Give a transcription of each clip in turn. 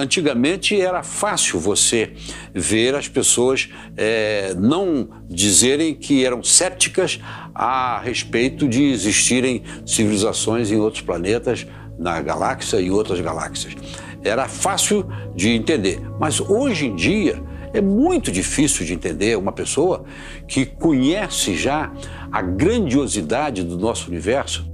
antigamente era fácil você ver as pessoas é, não dizerem que eram céticas a respeito de existirem civilizações em outros planetas, na galáxia e outras galáxias. Era fácil de entender, mas hoje em dia é muito difícil de entender uma pessoa que conhece já a grandiosidade do nosso universo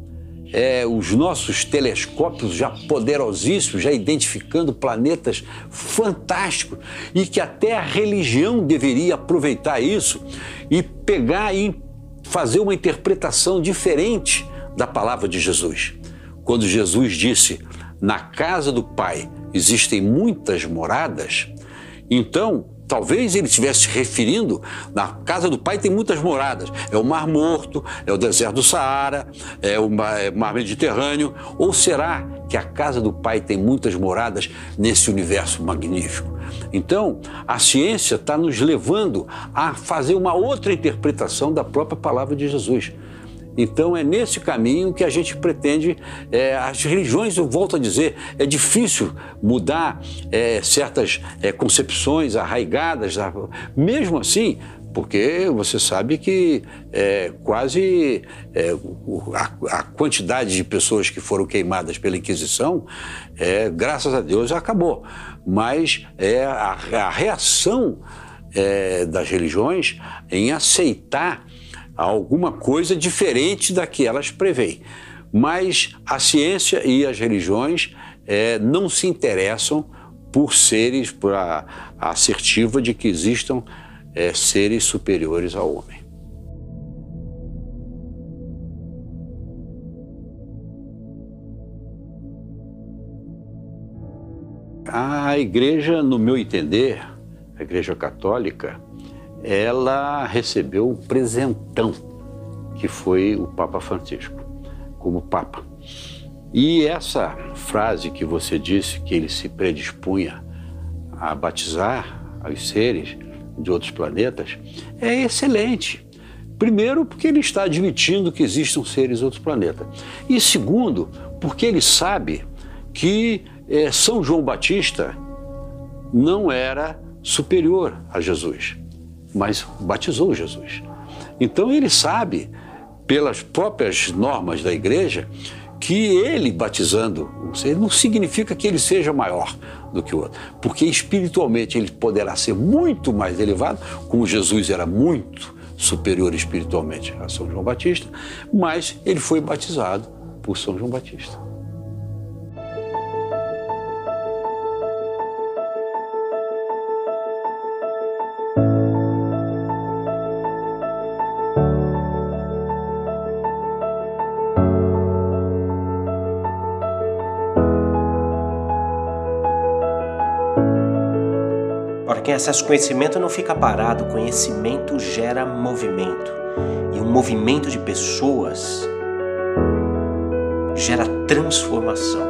é, os nossos telescópios já poderosíssimos, já identificando planetas fantásticos e que até a religião deveria aproveitar isso e pegar e fazer uma interpretação diferente da palavra de Jesus. Quando Jesus disse: Na casa do Pai existem muitas moradas, então Talvez ele estivesse se referindo, na casa do pai tem muitas moradas. É o Mar Morto, é o deserto do Saara, é o é Mar Mediterrâneo. Ou será que a casa do pai tem muitas moradas nesse universo magnífico? Então, a ciência está nos levando a fazer uma outra interpretação da própria palavra de Jesus. Então é nesse caminho que a gente pretende. É, as religiões, eu volto a dizer, é difícil mudar é, certas é, concepções arraigadas, mesmo assim. Porque você sabe que é, quase é, a, a, quantidade de pessoas que foram queimadas pela Inquisição, é, graças a Deus, acabou. Mas é a, a reação é, das religiões em aceitar alguma coisa diferente da que elas preveem. Mas a ciência e as religiões é, não se interessam por seres, por a, a assertiva de que existam é, seres superiores ao homem. A igreja, no meu entender, a igreja católica, ela recebeu um presentão, que foi o Papa Francisco, como Papa. E essa frase que você disse, que ele se predispunha a batizar os seres de outros planetas, é excelente. Primeiro, porque ele está admitindo que existam seres de outros planetas. E segundo, porque ele sabe que é, São João Batista não era superior a Jesus mas batizou Jesus. Então ele sabe, pelas próprias normas da igreja, que ele batizando não significa que ele seja maior do que o outro, porque espiritualmente ele poderá ser muito mais elevado, como Jesus era muito superior espiritualmente a São João Batista, mas ele foi batizado por São João Batista. Quem acessa o conhecimento não fica parado, conhecimento gera movimento. E um movimento de pessoas gera transformação.